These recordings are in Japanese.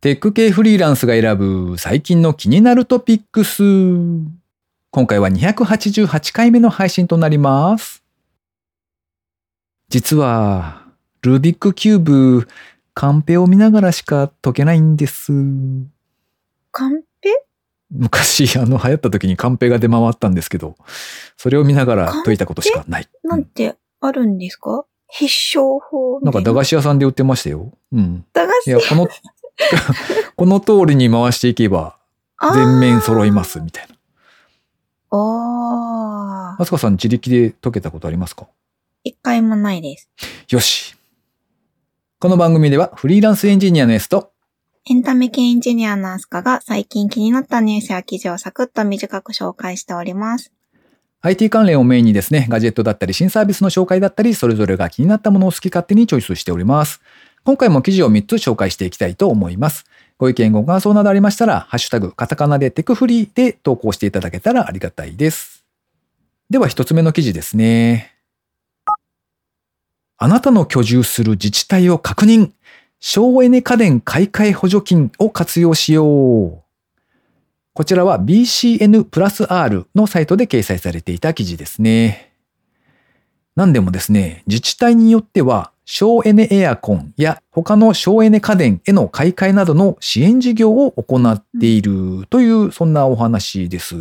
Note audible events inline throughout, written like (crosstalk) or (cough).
テック系フリーランスが選ぶ最近の気になるトピックス。今回は288回目の配信となります。実は、ルービックキューブ、カンペを見ながらしか解けないんです。カンペ？昔、あの、流行った時にカンペが出回ったんですけど、それを見ながら解いたことしかない。なんてあるんですか？必勝法なんか駄菓子。子屋さんで売ってましたよ。うん。駄菓子いや、この、(laughs) この通りに回していけば、全面揃います、みたいな。ああ。あすかさん自力で解けたことありますか？一回もないです。よし。この番組ではフリーランスエンジニアの S とエンタメ系エンジニアのアスカが最近気になったニュースや記事をサクッと短く紹介しております。IT 関連をメインにですね、ガジェットだったり新サービスの紹介だったり、それぞれが気になったものを好き勝手にチョイスしております。今回も記事を3つ紹介していきたいと思います。ご意見ご感想などありましたら、ハッシュタグ、カタカナでテクフリーで投稿していただけたらありがたいです。では1つ目の記事ですね。あなたの居住する自治体を確認。省エネ家電買い替え補助金を活用しよう。こちらは BCN プラス R のサイトで掲載されていた記事ですね。何でもですね、自治体によっては省エネエアコンや他の省エネ家電への買い替えなどの支援事業を行っているという、そんなお話です。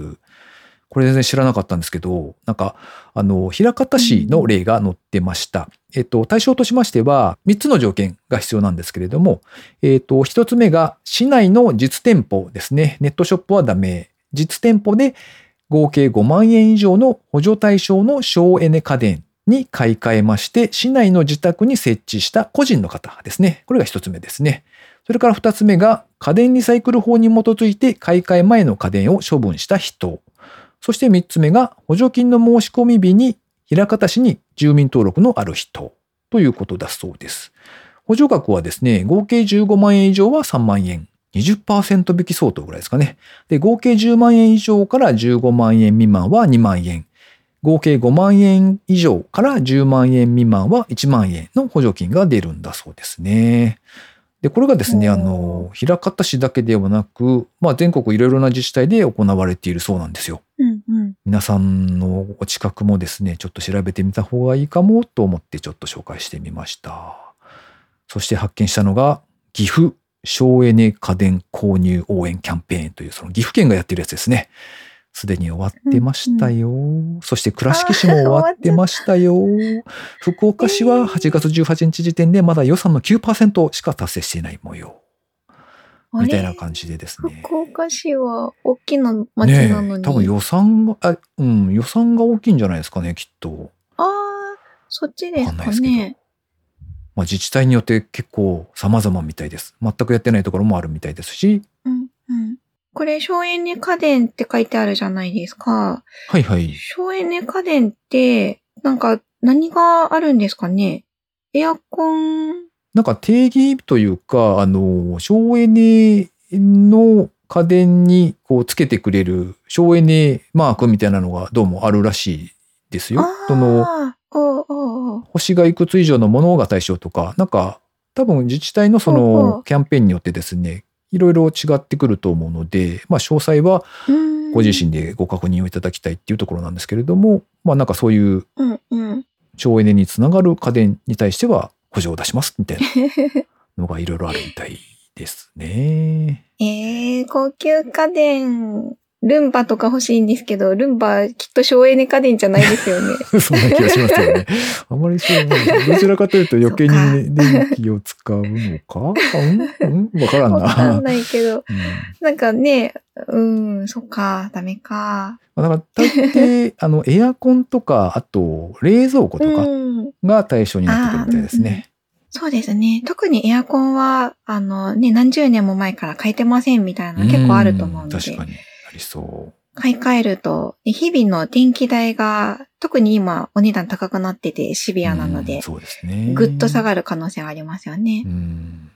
これ全然知らなかったんですけど、なんか、あの、平方市の例が載ってました。えっと、対象としましては、3つの条件が必要なんですけれども、えっと、1つ目が、市内の実店舗ですね。ネットショップはダメ。実店舗で合計5万円以上の補助対象の省エネ家電に買い替えまして、市内の自宅に設置した個人の方ですね。これが1つ目ですね。それから2つ目が、家電リサイクル法に基づいて買い替え前の家電を処分した人。そして3つ目が補助金の申し込み日に枚方市に住民登録のある人ということだそうです。補助額はですね、合計15万円以上は3万円。20%引き相当ぐらいですかね。で、合計10万円以上から15万円未満は2万円。合計5万円以上から10万円未満は1万円の補助金が出るんだそうですね。で、これがですね、あの、枚方市だけではなく、まあ全国いろいろな自治体で行われているそうなんですよ。うんうん。皆さんのお近くもですね、ちょっと調べてみた方がいいかもと思ってちょっと紹介してみました。そして発見したのが、岐阜省エネ家電購入応援キャンペーンというその岐阜県がやってるやつですね。すでに終わってましたよ。そして倉敷市も終わってましたよ。福岡市は8月18日時点でまだ予算の9%しか達成していない模様。みたいな感じでですね。福岡市は大きな町ねなのに。え多分予算が、あ、うん、予算が大きいんじゃないですかね、きっと。ああ、そっちですかわかんないですけどね。まあ、自治体によって結構様々みたいです。全くやってないところもあるみたいですし。うんうん。これ、省エネ家電って書いてあるじゃないですか。はいはい。省エネ家電って、なんか何があるんですかね？エアコン、なんか定義というか、あの、省エネの家電にこうつけてくれる省エネマークみたいなのがどうもあるらしいですよ。その、星がいくつ以上のものが対象とか、なんか多分自治体のそのキャンペーンによってですね、いろいろ違ってくると思うので、まあ詳細はうんご自身でご確認をいただきたいっていうところなんですけれども、まあなんかそういう。省エネにつながる家電に対しては補助を出しますみたいな (laughs) のがいろいろあるみたいですね。えー、高級家電、ルンバとか欲しいんですけど、ルンバきっと省エネ家電じゃないですよね。(laughs) そんな気がしますよね。あまりそう思う。どちらかというと余計にね電気を使うのか？うん？うん？わからんな。わかんないけど。うんなんかね、うん、そっか、ダメか。まあだから大抵、(laughs) あの、エアコンとか、あと、冷蔵庫とかうん。が対象になってくるみたいですね。そうですね。特にエアコンは、あのね、何十年も前から変えてませんみたいなの結構あると思うので、ん確かに、ありそ買い替えると、で日々の電気代が、特に今お値段高くなっててシう。ビアなのでうん、そうですね。ぐっと下がる可能性がありますよねう。ん。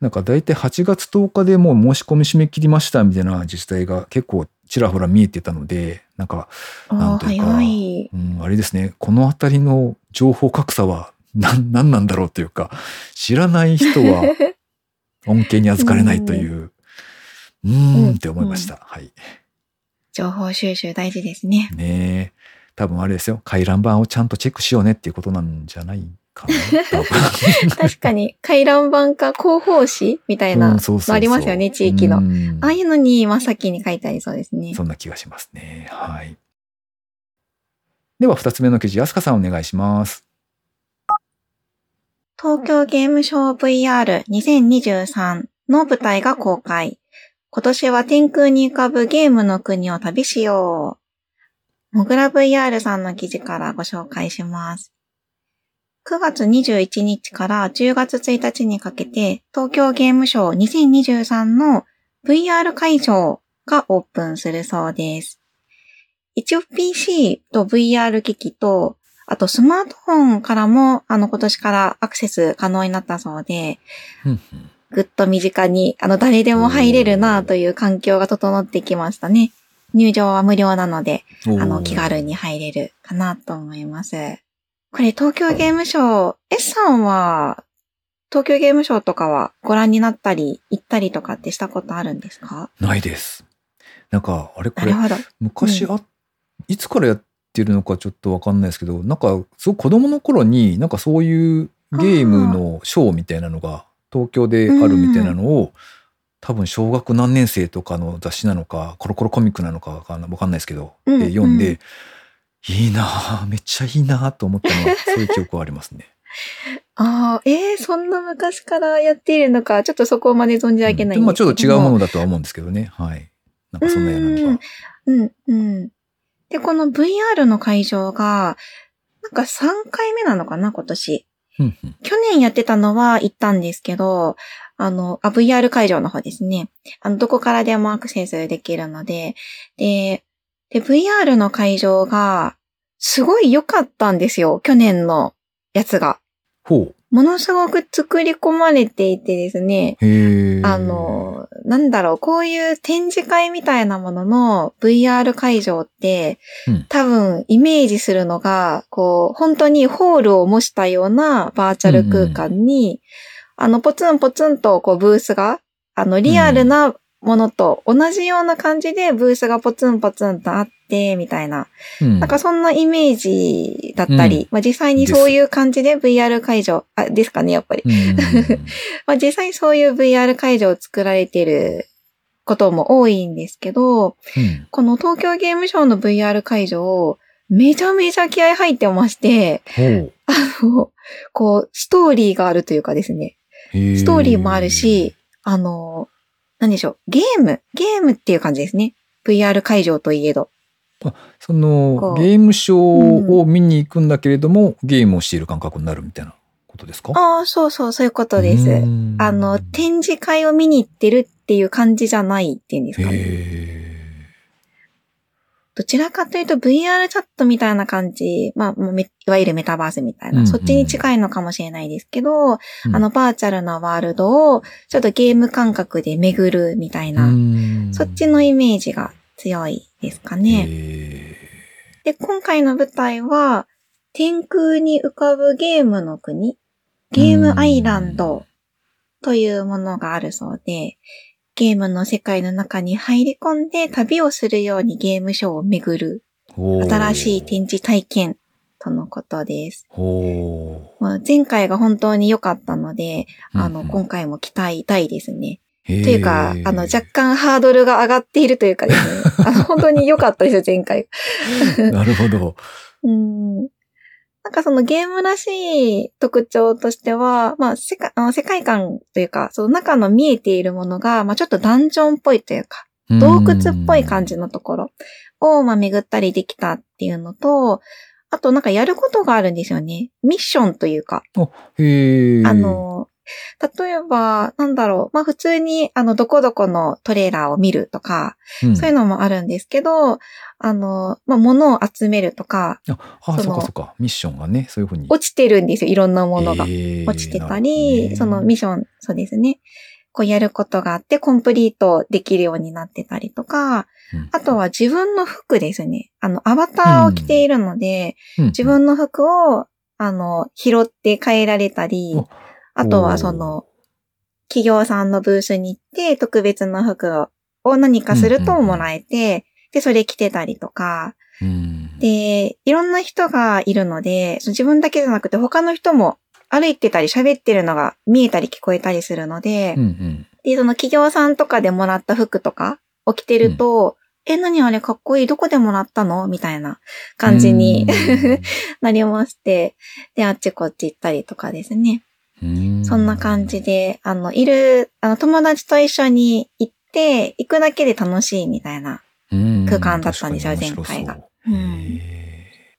なんか大体8月10日でもう申し込み締め切りましたみたいな自治体が結構ちらほら見えてたので、なんか、なんというか。うん、あれですね、このあたりの情報格差は何何なんだろうというか、知らない人は (laughs) 恩恵に預かれないという。うーんって思いました。はい。情報収集大事ですね。ねえ。多分あれですよ。回覧板をちゃんとチェックしようねっていうことなんじゃないかな。(laughs) 確かに、回覧板か広報誌みたいなのありますよね、地域の。うんああいうのに真っ先に書いてありそうですね。そんな気がしますね。はい。では、二つ目の記事、安香さんお願いします。東京ゲームショー VR2023 の舞台が公開。今年は天空に浮かぶゲームの国を旅しよう。モグラ VR さんの記事からご紹介します。9月21日から10月1日にかけて、東京ゲームショー2023の VR 会場がオープンするそうです。一応 PC と VR 機器と、あとスマートフォンからも、あの今年からアクセス可能になったそうで、ぐっと身近に、あの誰でも入れるなという環境が整ってきましたね。入場は無料なので、あの気軽に入れるかなと思います。これ東京ゲームショー、S さんは東京ゲームショーとかはご覧になったり行ったりとかってしたことあるんですか？ないです。なんか、あれこれ。昔あ、いつからやってるのかちょっとわかんないですけど、なんか、すごく子供の頃に、なんかそういうゲームのショーみたいなのが東京であるみたいなのを、多分小学何年生とかの雑誌なのか、コロコロコミックなのかわかんないわかんないですけど、うんで読んで、うんいいなぁ、めっちゃいいなぁと思ったのは、(laughs) そういう記憶はありますね。ああ、ええそんな昔からやっているのか、ちょっとそこまで存じ上げないんまあちょっと違うものだとは思うんですけどね。はい。なんかそんなようなのが。うん、うん。で、この VR の会場が、なんか3回目なのかな、今年。うんうん去年やってたのは行ったんですけど、あの、あ、VR 会場の方ですね。あの、どこからでもアクセスできるので、で、で、VR の会場が、すごい良かったんですよ、去年のやつが。ほものすごく作り込まれていてですね。あ、の、なんだろう、こういう展示会みたいなものの VR 会場って、うん多分イメージするのが、こう、本当にホールを模したようなバーチャル空間に、あの、ポツンポツンとこうブースが、あの、リアルなものと同じような感じでブースがポツンポツンとあって、みたいな。うん、なんかそんなイメージだったり、うんまあ実際にそういう感じで VR 会場、あ、ですかね、やっぱり。うん、(laughs) まあ実際そういう VR 会場を作られてることも多いんですけど、うん。この東京ゲームショウの VR 会場、めちゃめちゃ気合入ってまして。あの、こう、ストーリーがあるというかですね、ストーリーもあるし、あの、何でしょう、ゲーム、ゲームっていう感じですね。VR 会場といえど。そのゲームショーを見に行くんだけれども、ゲームをしている感覚になるみたいなことですか？ああ、そうそう、そういうことです。うん。あの、展示会を見に行ってるっていう感じじゃないっていうんですかね。へどちらかというと VR チャットみたいな感じ、まあ、いわゆるメタバースみたいな、うんうん。そっちに近いのかもしれないですけど、うん。あの、バーチャルなワールドをちょっとゲーム感覚で巡るみたいな、ーそっちのイメージが強いですかね。へで、今回の舞台は、天空に浮かぶゲームの国、ゲームアイランドというものがあるそうで、ゲームの世界の中に入り込んで旅をするようにゲームショーを巡るー新しい展示体験とのことです。ほまあ前回が本当に良かったので、う。あの、今回も期待大いですね。というか、あの、若干ハードルが上がっているというかですね、(laughs) あの、本当に良かったですよ、前回。(laughs) なるほど。うんなんかそのゲームらしい特徴としては、まあ世界、あの世界観というか、その中の見えているものが、まあちょっとダンジョンっぽいというか、洞窟っぽい感じのところを、まあ巡ったりできたっていうのと、あとなんかやることがあるんですよね。ミッションというか、へーあ、の、(laughs) 例えば、なんだろう、まあ普通に、あの、どこどこのトレーラーを見るとか、うんそういうのもあるんですけど、あの、まあ物を集めるとか、あ、あそのそうかそうか。ミッションがね、そういうふうに。落ちてるんですよ、いろんなものが。落ちてたなり、るほそのミッション、そうですね。こうやることがあって、コンプリートできるようになってたりとか、うんあとは自分の服ですね。あの、アバターを着ているので、うん自分の服を、あの、拾って変えられたりお、あとはその、企業さんのブースに行って、特別な服を何かするともらえて、で、それ着てたりとか、うん。で、いろんな人がいるので、その自分だけじゃなくて他の人も歩いてたり喋ってるのが見えたり聞こえたりするので、うんうん。で、その企業さんとかでもらった服とかを着てると、え、何あれかっこいいどこでもらったの？みたいな感じに (laughs) なりまして、で、あっちこっち行ったりとかですね。うん。そんな感じで、あの、いる、あの、友達と一緒に行って、行くだけで楽しいみたいな。うん空間だったんですよ前回が。へうん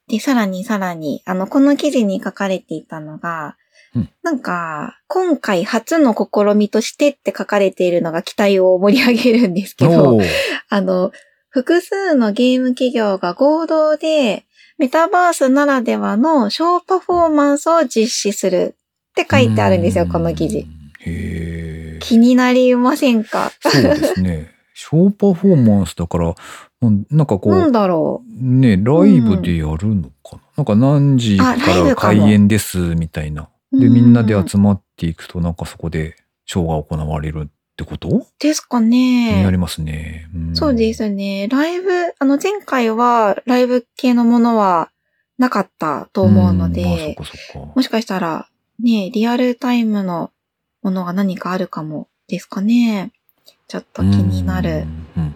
で、さらにさらに、あの、この記事に書かれていたのが、うんなんか、今回初の試みとしてって書かれているのが期待を盛り上げるんですけーどあの、複数のゲーム企業が合同で、メタバースならではのショーパフォーマンスを実施するって書いてあるんですよ、この記事。。へえ。気になりませんか？そうですね。(laughs) ショーパフォーマンスだから、うんなんかこなんう、だろね、ライブでやるのかな？なんか何時から開演ですみたいな。う。で、みんなでうん集まっていくと、なんかそこでショーが行われるってこと？ですか気になねり。ますね。んそうで。すね。ライブ、あの前回はライブ系のものはなかったと思うので、かそっか。もしかしたらね、リアルタイムのものが何かあるかもですかね。ちょっと気になる。うん。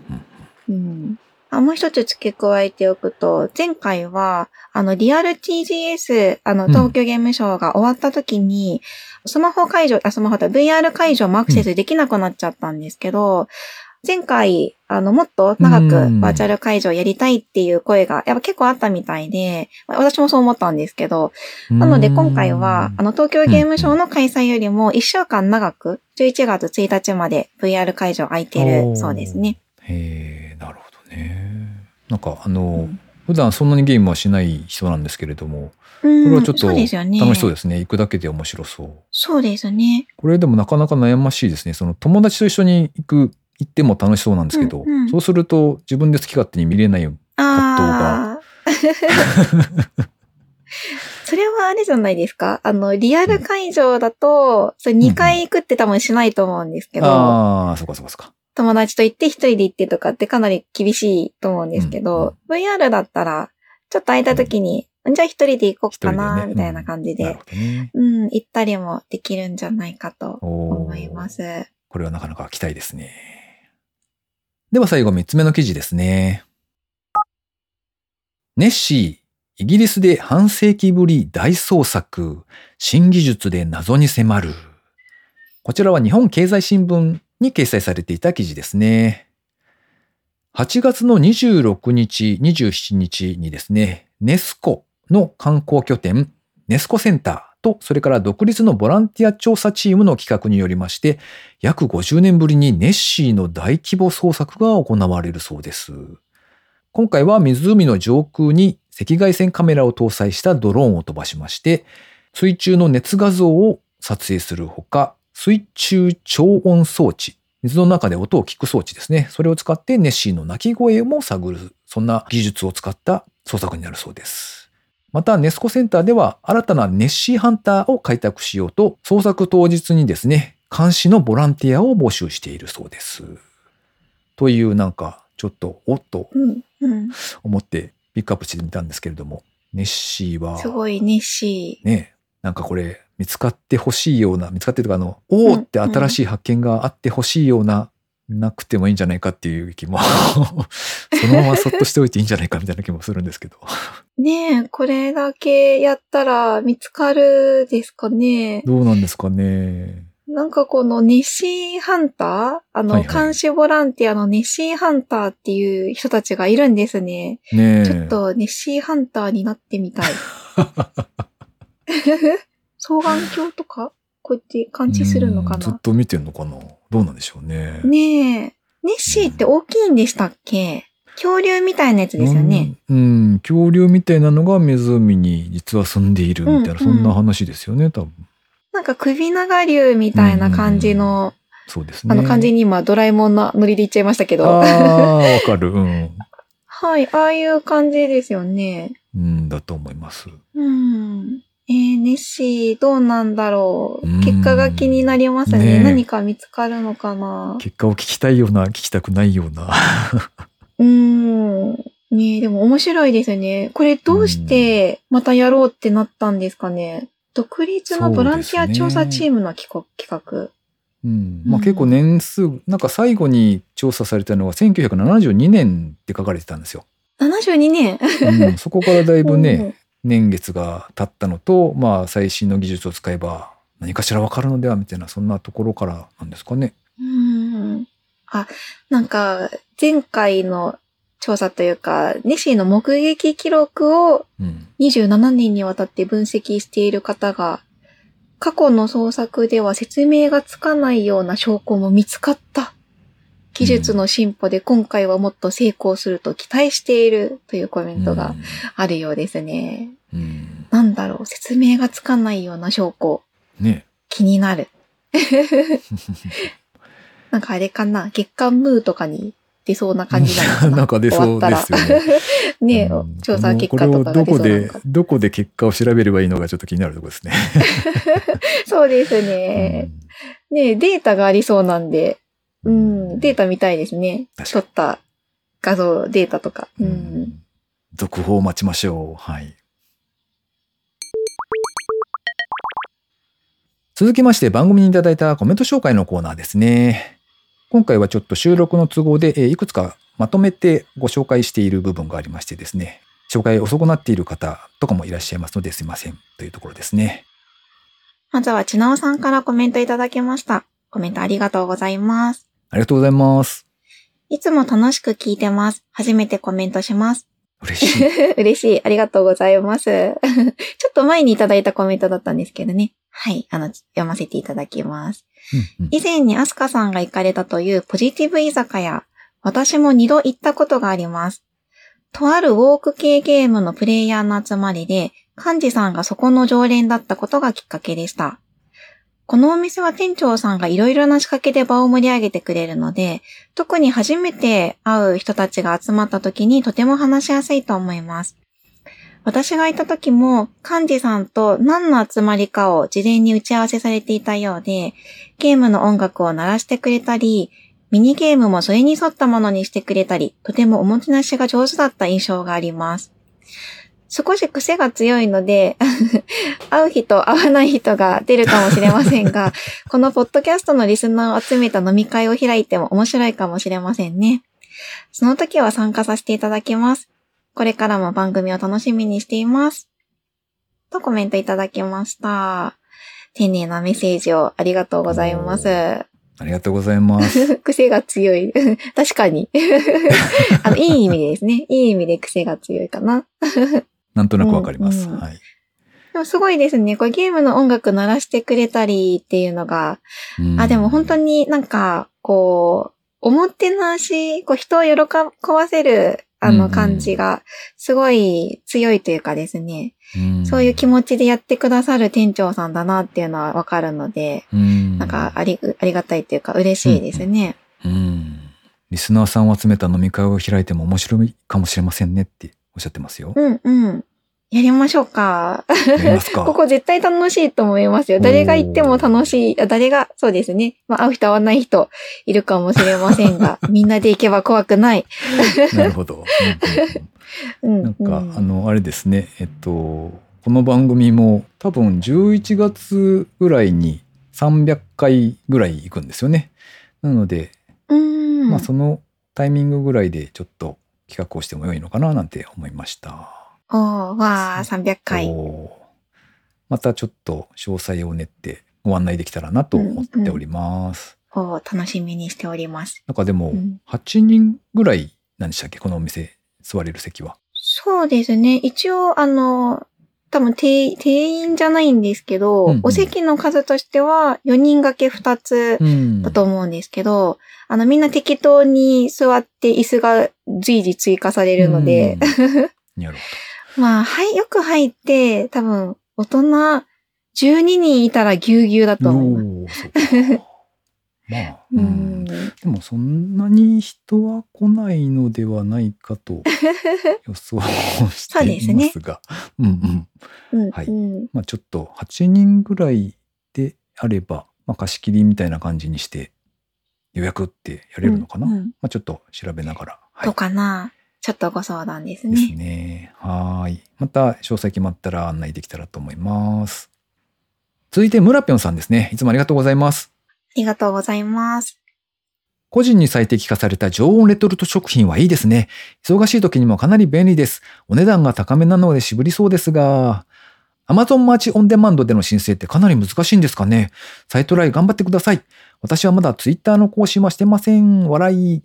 うんうん。あもう一つ付け加えておくと、前回は、あの、リアル TGS、あの、うん東京ゲームショウが終わった時に、スマホ会場、あ、スマホだ、VR 会場もアクセスできなくなっちゃったんですけど、前回、あの、もっと長くうんバーチャル会場やりたいっていう声が、やっぱ結構あったみたいで、まあ私もそう思ったんですけど、うんなので今回は、あの、東京ゲームショウの開催よりも1週間長く、11月1日まで VR 会場空いてるそうですね。へえ、なるほどね。なんかあの、うん普段そんなにゲームはしない人なんですけれども、ここれはちょっと。楽しそうですね。行くだけで面白そう。そうですね。これでもなかなか悩ましいですね。その友達と一緒に行く、行っても楽しそうなんですけど、うんうんそうすると自分で好き勝手に見れないよ。ああ。(laughs) (laughs) それはあれじゃないですか？あの、リアル会場だと、それ2回行くって多分しないと思うんですけど、ああ、そうかそうかそうか。友達と行って一人で行ってとかってかなり厳しいと思うんですけど、VR だったら、ちょっと空いた時に、じゃあ一人で行こうかな、みたいな感じでなるほ、どね。うん、行ったりもできるんじゃないかと思います。これはなかなか期待ですね。では最後3つ目の記事ですね。ネッシー、イギリスで半世紀ぶり大捜索、新技術で謎に迫る。こちらは日本経済新聞に掲載されていた記事ですね。8月の26日、27日にですね、ネスコの観光拠点、ネスコセンターと、それから独立のボランティア調査チームの企画によりまして、約50年ぶりにネッシーの大規模捜索が行われるそうです。今回は湖の上空に赤外線カメラを搭載したドローンを飛ばしまして、水中の熱画像を撮影するほか、水中超音装置、水の中で音を聞く装置ですね。それを使ってネッシーの鳴き声も探る、そんな技術を使った捜索になるそうです。また、ネスコセンターでは新たなネッシーハンターを開拓しようと、捜索当日にですね、監視のボランティアを募集しているそうです。というなんか、ちょっと、おっと。思ってピックアップしてみたんですけれども、ネッシーは、すごい熱心。ね、なんかこれ、見つかってほしいような、見つかってとか、あの、おーって新しい発見があってほしいような、なくてもいいんじゃないかっていう気も、(laughs) そのままそっとしておいていいんじゃないかみたいな気もするんですけど。(laughs) ねえ、これだけやったら見つかるですかね？どうなんですかね？なんかこのネッシーハンター？あの、はいはい監視ボランティアのネッシーハンターっていう人たちがいるんですね。ねえ。ちょっとネッシーハンターになってみたい。(laughs) 双眼鏡とか？こうやって感知するのかな？うんずっと見てんのかな？どうなんでしょうね。ねえ。ネッシーって大きいんでしたっけ？恐竜みたいなやつですよね。うん。うん恐竜みたいなのが湖に実は住んでいるみたいな、うんうんそんな話ですよね、多分。なんか首長竜みたいな感じの、そうですね。あの感じに今ドラえもんのノリで言っちゃいましたけど。ああ、わかる。うん。はい、ああいう感じですよね。うん、だと思います。うん。えー、ネッシー、どうなんだろう。うん結果が気になりますね。ねえ何か見つかるのかな。結果を聞きたいような、聞きたくないような。(laughs) うーん。ねえ、でも面白いですね。これどうしてまたやろうってなったんですかね。独立のボランティア調査チームの企画。企画うん。まあうん結構年数、なんか最後に調査されたのが1972年って書かれてたんですよ。72年。うん、そこからだいぶね、(laughs) うん年月が経ったのと、まあ最新の技術を使えば何かしらわかるのではみたいな、そんなところからなんですかね。うーん。あ、なんか、前回の調査というか、ネッシーの目撃記録をうん。27年にわたって分析している方が、過去の捜索では説明がつかないような証拠も見つかった。技術の進歩で今回はもっと成功すると期待しているというコメントがあるようですね。うん。うん。なんだろう、説明がつかないような証拠。ね。気になる。(laughs) なんかあれかな、月刊ムーとかに出そうな感じなのかな。(laughs) なんか出そうですよねねうん調査結果とかが出これをどこでそうなのか、どこで結果を調べればいいのかちょっと気になるところですね。(laughs) そうですね。ねデータがありそうなんで、うん、データ見たいですね。確かに撮った画像、データとか。う。うんん続報を待ちましょう。はい。続きまして番組にいただいたコメント紹介のコーナーですね。今回はちょっと収録の都合でえーいくつかまとめてご紹介している部分がありましてですね。紹介遅くなっている方とかもいらっしゃいますのですいませんというところですね。まずは、ちなおさんからコメントいただきました。コメントありがとうございます。ありがとうございます。いつも楽しく聞いてます。初めてコメントします。嬉しい。(laughs) 嬉しい。ありがとうございます。(laughs) ちょっと前にいただいたコメントだったんですけどね。はい。あの、読ませていただきます。うんうん以前にアスカさんが行かれたというポジティブ居酒屋。私も二度行ったことがあります。とあるウォーク系ゲームのプレイヤーの集まりで、幹事さんがそこの常連だったことがきっかけでした。このお店は店長さんがいろいろな仕掛けで場を盛り上げてくれるので、特に初めて会う人たちが集まった時にとても話しやすいと思います。私がいた時も、幹事さんと何の集まりかを事前に打ち合わせされていたようで、ゲームの音楽を鳴らしてくれたり、ミニゲームもそれに沿ったものにしてくれたり、とてもおもてなしが上手だった印象があります。少し癖が強いので、(laughs) 会う人、会わない人が出るかもしれませんが、(laughs) このポッドキャストのリスナーを集めた飲み会を開いても面白いかもしれませんね。その時は参加させていただきます。これからも番組を楽しみにしています。とコメントいただきました。丁寧なメッセージをありがとうございます。ありがとうございます。(laughs) 癖が強い。確かに。あの、いい意味でですね。いい意味で癖が強いかな。なんとなくわかります。うんうんはい。でもすごいですね。これゲームの音楽鳴らしてくれたりっていうのが、うんあ、でも本当になんか、こう、おもてなし、こう人を喜ばせる、あのうんうん感じが、すごい強いというかですね、うんそういう気持ちでやってくださる店長さんだなっていうのはわかるので、うんなんかあり、ありがたいっていうか嬉しいですね。うん。リスナーさんを集めた飲み会を開いても面白いかもしれませんねっておっしゃってますよ。うんうん。やりましょうか。か (laughs) ここ絶対楽しいと思いますよ。誰が行っても楽しい。あ誰が、そうですね。まあ、会う人会わない人いるかもしれませんが、(laughs) みんなで行けば怖くない。なるほど。(laughs) うんうんうんうん。なんか、うんあの、あれですね。えっと、この番組も多分11月ぐらいに300回ぐらい行くんですよね。なので、うん。まあそのタイミングぐらいでちょっと企画をしても良いのかななんて思いました。おー、わー、300回。またちょっと詳細を練ってご案内できたらなと思っております。おー、楽しみにしております。なんかでもうん8人ぐらいなんでしたっけ？このお店座れる席は。そうですね。一応、あの、多分定定員じゃないんですけど、うんうんお席の数としては4人掛け2つうんだと思うんですけど、あのみんな適当に座って椅子が随時追加されるので、うん (laughs) まあ、はい、よく入って、多分、大人12人いたらぎゅうぎゅうだ。と思います。まあ、ううんん。でもそんなに人は来ないのではないかと (laughs) 予想していますが。うんうん。うん。はいうんまあちょっと8人ぐらいであれば、まあ貸し切りみたいな感じにして予約ってやれるのかな、うんうんまあちょっと調べながら。はいどうかな？ちょっとご相談ですですね。ね。はーい。また詳細決まったら案内できたらと思います。続いて、村ぴょんさんですね。いつもありがとうございます。ありがとうございます。個人に最適化された常温レトルト食品はいいですね。忙しい時にもかなり便利です。お値段が高めなので渋りそうですが、Amazon マーチオンデマンドでの申請ってかなり難しいんですかねサイトライ頑張ってください。私はまだ Twitter の更新はしてません。笑い。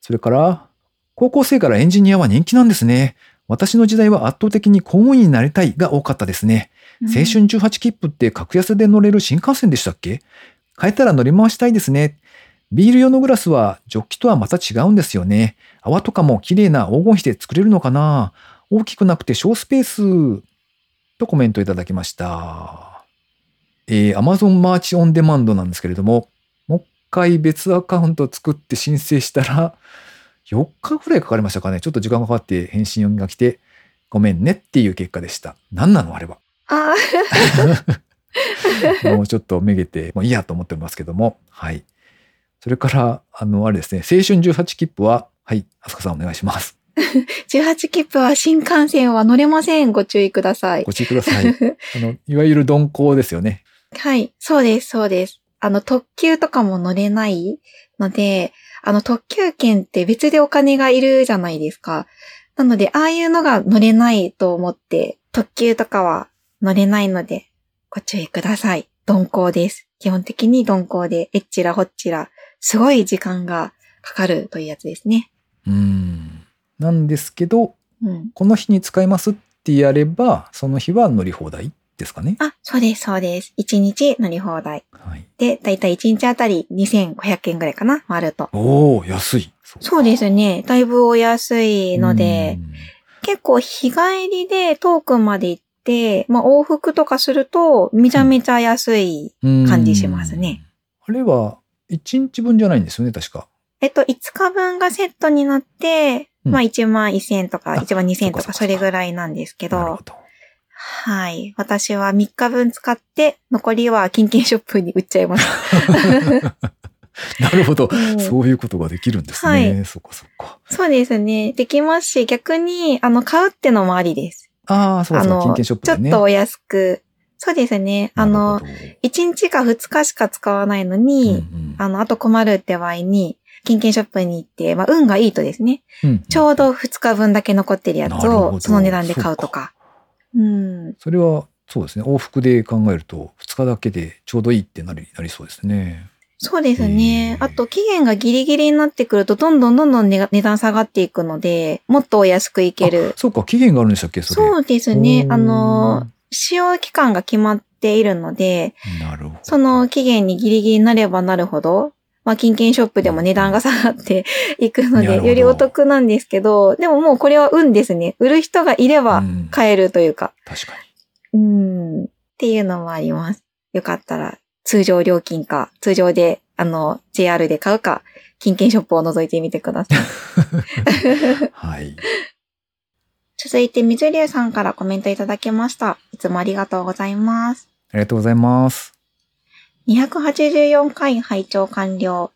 それから、高校生からエンジニアは人気なんですね。私の時代は圧倒的に公務員になりたいが多かったですね。うん青春18切符って格安で乗れる新幹線でしたっけ？変えたら乗り回したいですね。ビール用のグラスはジョッキとはまた違うんですよね。泡とかも綺麗な黄金比で作れるのかな大きくなくて小スペース。とコメントいただきました。えー、Amazon マーチオンデマンドなんですけれども、もう一回別アカウント作って申請したら、4日ぐらいかかりましたかね。ちょっと時間がかかって返信読みが来て、ごめんねっていう結果でした。何なのあれは。ああ (laughs) (laughs) もうちょっとめげて、もういいやと思ってますけども。はい。それから、あの、あれですね、青春18切符は、はい、あすかさんお願いします。(laughs) 18切符は新幹線は乗れません。ご注意くださいご。注意ください。(laughs) あの、いわゆる鈍行ですよね。はい。そうです、そうです。あの、特急とかも乗れないので、あの、特急券って別でお金がいるじゃないですか。なので、ああいうのが乗れないと思って、特急とかは乗れないので、ご注意ください。鈍行です。基本的に鈍行で、えっちらほっちら、すごい時間がかかるというやつですね。うーん。なんですけど、うん。この日に使いますってやれば、その日は乗り放題ですかね。あ、そうです、そうです。1日乗り放題。はい。で、だいたい1日あたり2500円ぐらいかな回ると。おー、安い。そうですね。だいぶお安いので、うん結構日帰りで遠くまで行って、まあ往復とかするとめちゃめちゃ安い。感じしますね。あれは、1日分じゃないんですよね、確か。えっと、5日分がセットになって、うんまあ1万1000円とかあ1万2000円とかそれぐらいなんですけどなるほ、ど。はい。私は3日分使って、残りは金券ショップに売っちゃいました。(laughs) なるほど。うんそういうことができるんですね。はそっかそっか。そうですね。できますし、逆に、あの、買うってのもありです。ああ、そうそう、あの、金券ショップちょでね。っとお安く。そうですね。あの、なるほど、1日か2日しか使わないのに、うんうんあの、あと困るって場合に、金券ショップに行って、まあ、運がいいとですね、うんちょうど2日分だけ残ってるやつを、その値段で買うとか。うん。それは、そうですね。往復で考えると、2日だけでちょうどいいってなりなりそうですね。そうですへね。ーあと、期限がギリギリになってくると、どんどんどんどん値段下がっていくので、もっとお安くいけある。そうか、期限があるんでしたっけそれ。そうですね。あのう、使用期間が決まっているので、るほど。その期限にギリギリになればなるほど、まあ、金券ショップでも値段が下がっていくので、よりお得なんですけど、でももうこれは運ですね。売る人がいればうん買えるというか、確かうん、っていうのもあります。よかったら、通常料金か、通常で、あの、JR で買うか、金券ショップを覗いてみてください。に。(laughs) はい。続いて、水流さんからコメントいただきました。いつもありがとうございます。ありがとうございます。284回拝聴完了。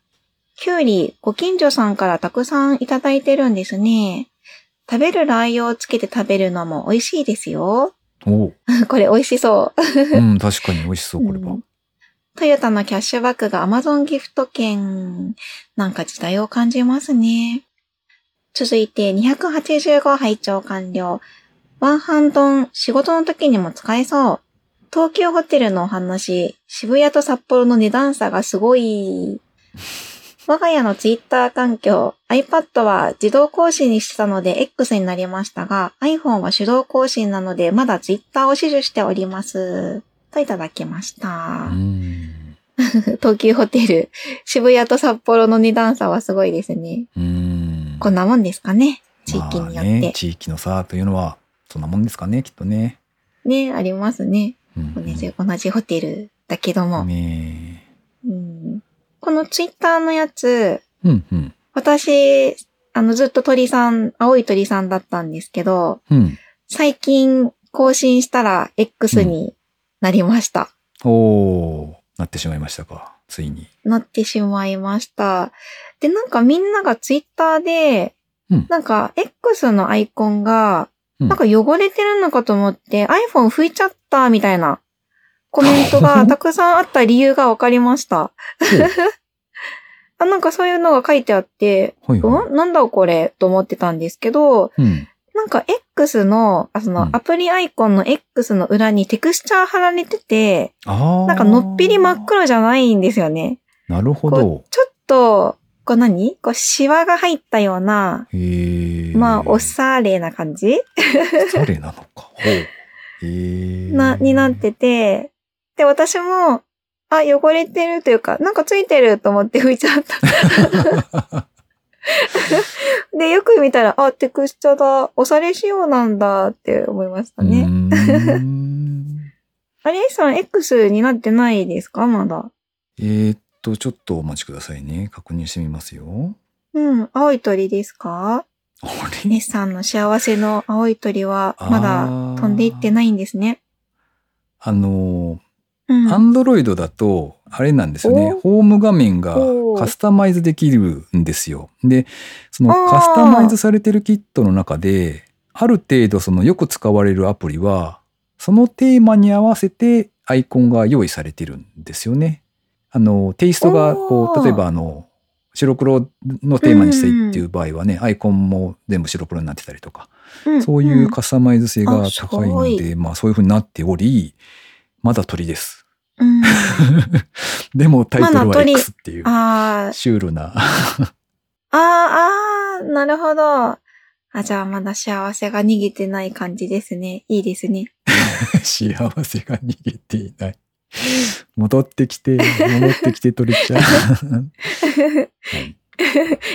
きゅうり、ご近所さんからたくさんいただいてるんですね。食べるラー油をつけて食べるのも美味しいですよ。おう (laughs) これ美味しそう。うん、確かに美味しそう、これは。うんトヨタのキャッシュバックが Amazon ギフト券。なんか時代を感じますね。続いて285拝聴完了。ワンハンドン、仕事の時にも使えそう。東急ホテルのお話、渋谷と札幌の値段差がすごい。我が家のツイッター環境、iPad は自動更新にしてたので X になりましたが、iPhone は手動更新なのでまだツイッターを支持しております。といただきました。うん。東急ホテル、渋谷と札幌の値段差はすごいですね。うん。こんなもんですかね。地域によって。まあねね地域の差というのは、そんなもんですかね、きっとね。ありますね。うん同じ同じホテルだけども。ねうん、このツイッターのやつ、うんうん。私、あの、ずっと鳥さん、青い鳥さんだったんですけど、うん。最近更新したら X になりました。おー、なってしまいましたか。ついに。なってしまいました。で、なんかみんながツイッターで、うんなんか X のアイコンが、うんなんか汚れてるのかと思って iPhone 拭いちゃったみたいなコメントが (laughs) たくさんあった理由がわかりました。(laughs) あなんかそういうのが書いてあって、はいはうんなんだこれ？と思ってたんですけど、い。うん。なんか X の、あそのうんアプリアイコンの X の裏にテクスチャー貼られてて。なんかのっぴり真っ黒じゃないんですよね。なるほど。ちょっと、こう何？こう、シワが入ったような、へえ。まあ、おしゃれな感じ？それなのか。(laughs) ほう。へえ。な、になってて、で、私も、あ、汚れてるというか、なんかついてると思って拭いちゃった。(laughs) (laughs) で、よく見たら、あ、テクスチャだ、おしゃれ仕様なんだって思いましたね。んあれ、(laughs) さん、X になってないですか？まだ。えーっと、ちょっとお待ちくださいね。確認してみますよ。うん、青い鳥ですか？あネれスさんの幸せの青い鳥は、まだ飛んでいってないんですね。あの、うん。アンドロイドだと、あれなんですよね。おホーム画面がおカスタマイズできるんですよ。で、そのカスタマイズされてるキットの中で、ある程度そのよく使われるアプリは、そのテーマに合わせてアイコンが用意されてるんですよね。あの、テイストが、こう、例えばあの、白黒のテーマにしたいっていう場合はね、アイコンも全部白黒になってたりとか、うんそういうカスタマイズ性が高いのごで、まあそういう風になっており、まだ鳥です。うん。(laughs) でもタイトルは X っていうシュールな。あー、あー、なるほど。あ、じゃあまだ幸せが逃げてない感じですね。いいですね。(laughs) 幸せが逃げていない。戻ってきて、戻ってきて鳥ちゃん。は (laughs) い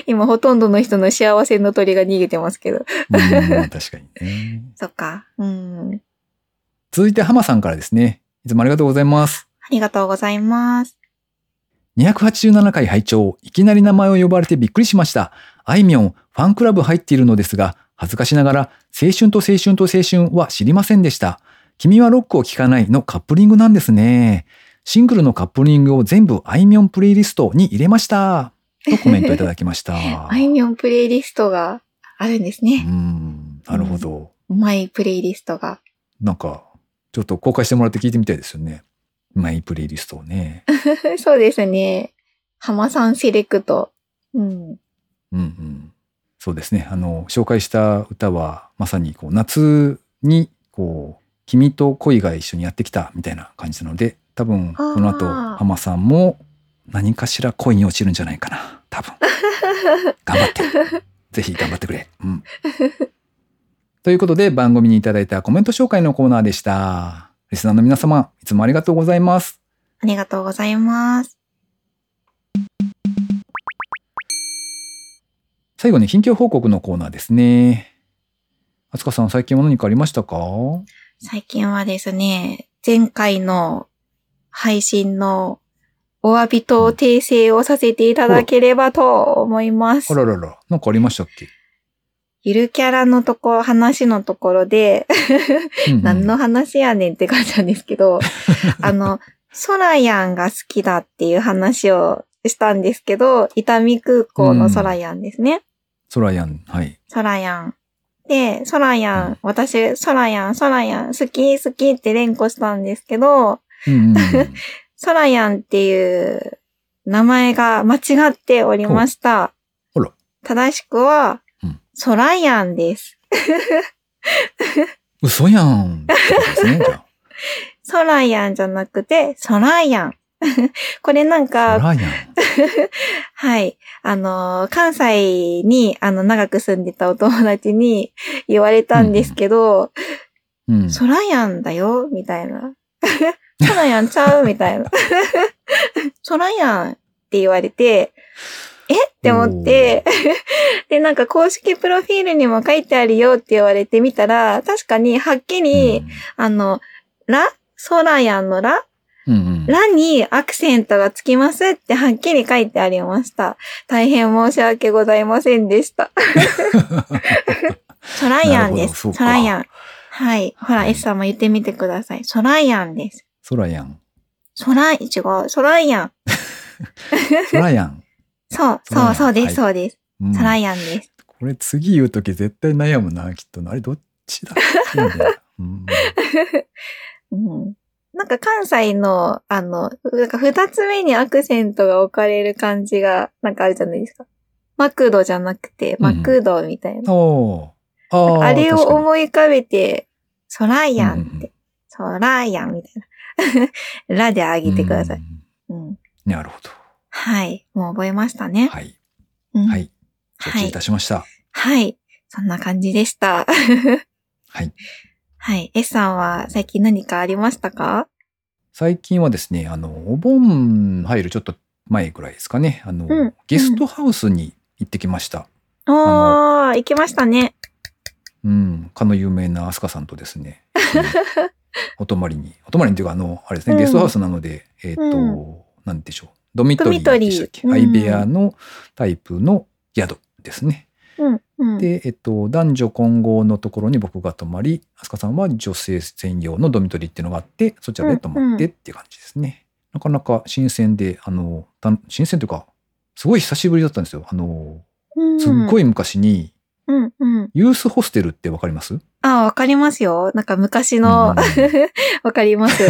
今ほとんどの人の幸せの鳥が逃げてますけど。うん確かにね。そっか。うん。続いて浜さんからですね。いつもありがとうございます。ありがとうございます。287回拝聴いきなり名前を呼ばれてびっくりしました。あいみょん、ファンクラブ入っているのですが、恥ずかしながら、青春と青春と青春は知りませんでした。君はロックを聴かないのカップリングなんですね。シングルのカップリングを全部あいみょんプレイリストに入れました。とコメントいただきました。(laughs) あいみょんプレイリストがあるんですうね。ん、なるほど。マイプレイリストが。なんか、ちょっと公開してもらって聞いてみたいですよね。マイプレイリストをね。(laughs) そうですね。浜さんセレクト。うん。うんうん。そうですね。あの、紹介した歌は、まさにこう夏に、こう、君と恋が一緒にやってきたみたいな感じなので、多分、この後、浜さんも何かしら恋に落ちるんじゃないかな。多分。(laughs) 頑張って。ぜひ頑張ってくれ。うん。ということで、番組にいただいたコメント紹介のコーナーでした。リスナーの皆様、いつもありがとうございます。ありがとうございます。最後に近況報告のコーナーですね。あつかさん、最近は何かありましたか？最近はですね、前回の配信のお詫びと訂正をさせていただければと思いますあ。ららら、なんかありましたっけ、ゆるキャラのところ、話のところで、何の話やねんって感じなんですけど、(laughs) あの、ソラヤンが好きだっていう話をしたんですけど、伊丹空港のソラヤンですね。ソラヤン、はい。ソラヤン。で、ソラヤン、うん私、ソラヤン、ソラヤン、好き、好きって連呼したんですけど、(laughs) ソラヤンっていう名前が間違っておりました。ほら正しくはうん、ソラヤンです。(laughs) 嘘やんですね、じゃソラヤンじゃなくて、ソラヤン。(laughs) これなんか。(laughs) はい。あのー、関西に、あの、長く住んでたお友達に言われたんですけど、うん。ソラヤンだよ、みたいな。ソラヤンちゃう？みたいな。ソラヤンって言われて、え？って思って、(laughs) で、なんか公式プロフィールにも書いてあるよって言われてみたら、確かにはっきり、あの、ラソラヤンのラうんうん。ラにアクセントがつきますってはっきり書いてありました。大変申し訳ございませんでした。(laughs) ソライアンです。ソライアン。はい。ほら、はい S さんも言ってみてください。ソライアンです。ソラヤン。ソライ、違う。ソライアン。(laughs) ソラヤン。そう、そう、そうです、はいそうです。うんソライアンです。これ次言うとき絶対悩むな、きっとな。あれどっちだ？(laughs) うんうん。なんか関西の、あの、なんか二つ目にアクセントが置かれる感じが、なんかあるじゃないですか。マクドじゃなくて、マクドみたいな。おーあーあれを思い浮かべて、ソライアンうんうんって、ソライアンみたいな。(laughs) ラであげてください。うんうん。なるほど。はい。もう覚えましたね。はい。うんはい。承知いたしました。はい。そんな感じでした。(laughs) はい。はい。S さんは最近何かありましたか？最近はですね、あの、お盆入るちょっと前ぐらいですかね。あの、うんゲストハウスに行ってきました。おー、行きましたね。うん。かの有名なアスカさんとですね。お泊まりに。(laughs) お泊まりにっていうか、あの、あれですね、うんゲストハウスなので、えっ、と、うんなんでしょう。ドミトリーでしたっけ、ドミトリー相部屋のタイプの宿ですね。うん、うん。で、えっと、男女混合のところに僕が泊まり、飛鳥さんは女性専用のドミトリーっていうのがあって、そちらで泊まってっていう感じですね。なかなか新鮮で、あの、た新鮮というか、すごい久しぶりだったんですよ。あの、すっごい。い昔に、うん、うん。ユースホステルってわかります？あ、わかりますよ。なんか昔の、うん (laughs) わかります。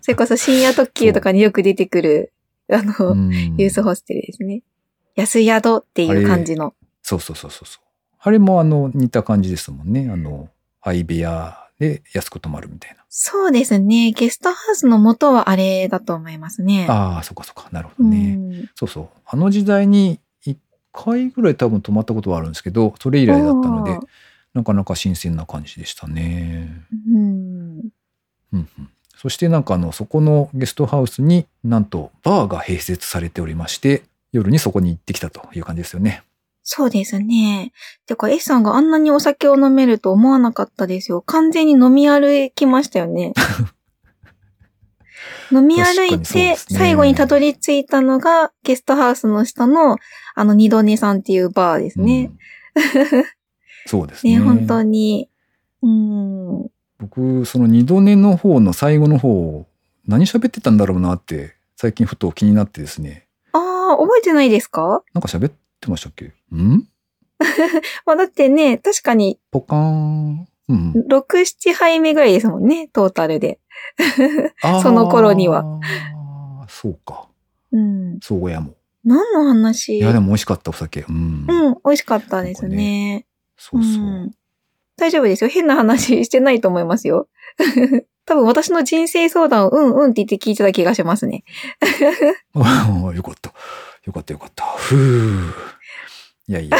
それこそ深夜特急とかによく出てくる、(laughs) あの、うんユースホステルですね。安宿っていう感じの。そうそうそうそうそう。あれもあの似た感じですもんね。あの、相部屋で安く泊まるみたいな。そうですね。ゲストハウスの元はあれだと思いますね。ああ、そっかそっか。なるほうどね。ん。そうそう。あの時代に1回ぐらい多分泊まったことはあるんですけど、それ以来だったのでなかなか新鮮な感じでしたね。うん。うんうん、そしてなんかあの、そこのゲストハウスになんとバーが併設されておりまして、夜にそこに行ってきたという感じですよね。そうですね。てか、S さんがあんなにお酒を飲めると思わなかったですよ。完全に飲み歩きましたよね。(laughs) 飲み歩いて、最後にたどり着いたのが、ゲストハウスの下の、あの、二度寝さんっていうバーですね。うん (laughs) そうですね。ね、本当に。うん。僕、その二度寝の方の最後の方、何喋ってたんだろうなって、最近ふと気になってですね。ああ、覚えてないですか？なんか喋ってましたっけ？ん？(laughs) まあ、だってね、確かに、ポカーン。うん。6、7杯目ぐらいですもんね、トータルで。(laughs) その頃には。そうか。うん。そうやも。何の話？いや、でも美味しかったお酒。うん。うん、美味しかったですね。そうそう。ん大丈夫ですよ。変な話してないと思いますよ。(laughs) 多分私の人生相談をうんうんって言って聞いてた気がしますね。(laughs) よかった。よかったよかった。ふう。いやいや、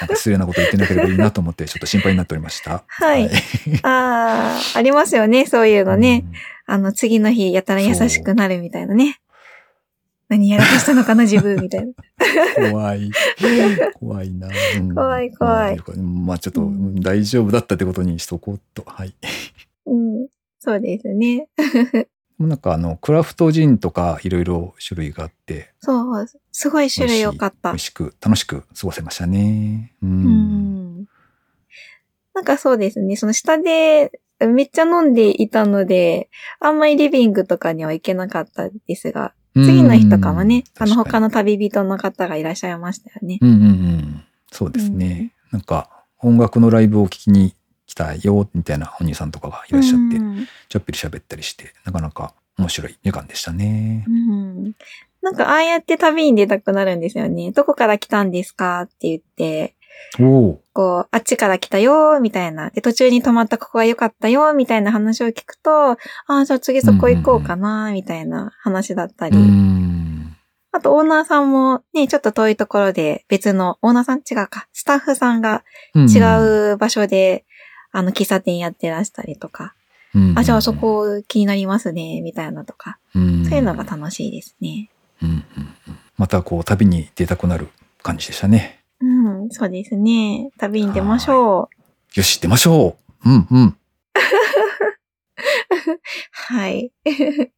なんか失礼なこと言ってなければいいなと思って、ちょっと心配になっておりました。はいああ、ありますよね、そういうのね。うんあの、次の日やったら優しくなるみたいなね。何やらかしたのかな、自分、みたいな。怖い。(laughs) 怖いな。うん怖い怖いまあまあちょっと、大丈夫だったってことにしとこうと。はい。うん、そうですね。(laughs) なんかあの、クラフトジンとかいろいろ種類があって、そう、すごい種類良かった美味。しく、楽しく過ごせましたね。う。うんん。なんかそうですね、その下でめっちゃ飲んでいたので、あんまりリビングとかには行けなかったですが、次の日とかはね、あの他の。の旅人の方がいらっしゃいましたよね。うんうんうん。そうですね。なんか、音楽のライブを聴きに来たよ、みたいなお兄さんとかがいらっしゃって、うんちょっぴり喋ったりして、なかなか面白い時間でしたねう。んなんかああやって旅に出たくなるんですよね。どこから来たんですか？って言って、こう、あっちから来たよ、みたいな。で、途中に泊まったここが良かったよ、みたいな話を聞くと、ああ、じゃあ次そこ行こうかな、みたいな話だったり。あと、オーナーさんもね、ちょっと遠いところで別の、オーナーさん違うか、スタッフさんが違う場所で、あの、喫茶店やってらしたりとか、うん。あ、じゃあそこ気になりますね、みたいなとか、うん、そういうのが楽しいですね。またこう旅に出たくなる感じでしたね。うん、そうですね。旅に出ましょう。よし、出ましょううんうん。(laughs) はい。(laughs)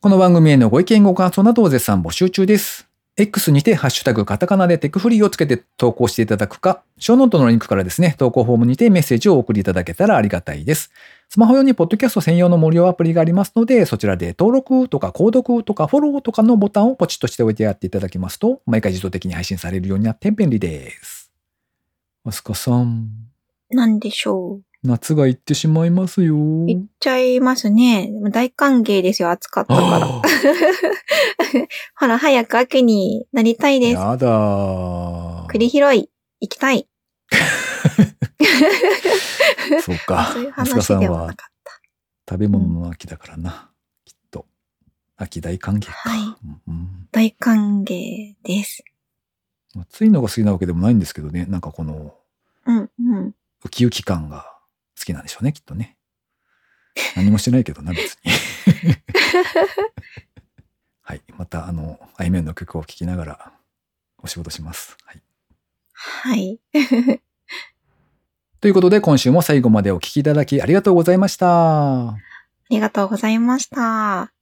この番組へのご意見ご感想などを絶賛募集中です。X にてハッシュタグカタカナでテクフリーをつけて投稿していただくか、ショーノートのリンクからですね、投稿フォームにてメッセージをお送りいただけたらありがたいです。スマホ用にポッドキャスト専用の無料アプリがありますので、そちらで登録とか購読とかフォローとかのボタンをポチッとしておいてやっていただきますと、毎回自動的に配信されるようになって便利です。あすかさん、なんでしょう。夏が行ってしまいますよ。行っちゃいますね。大歓迎ですよ、暑かったから。あ (laughs) ほら、早く秋になりたいーです。やだー。栗拾い、行きたい。(laughs) そうか。そういう話ではなかった。食べ物の秋だからな。きっと。秋大歓迎か。はいうんうん大歓迎です。暑いのが好きなわけでもないんですけどね。なんかこのうん、うん。ウキウキ感が好きなんでしょうね、きっとね。何もしてないけどな、別に。(laughs) はい。また、あの、あいみょんの曲を聴きながらお仕事します。はい。はい。(laughs) ということで、今週も最後までお聴きいただきありがとうございました。ありがとうございました。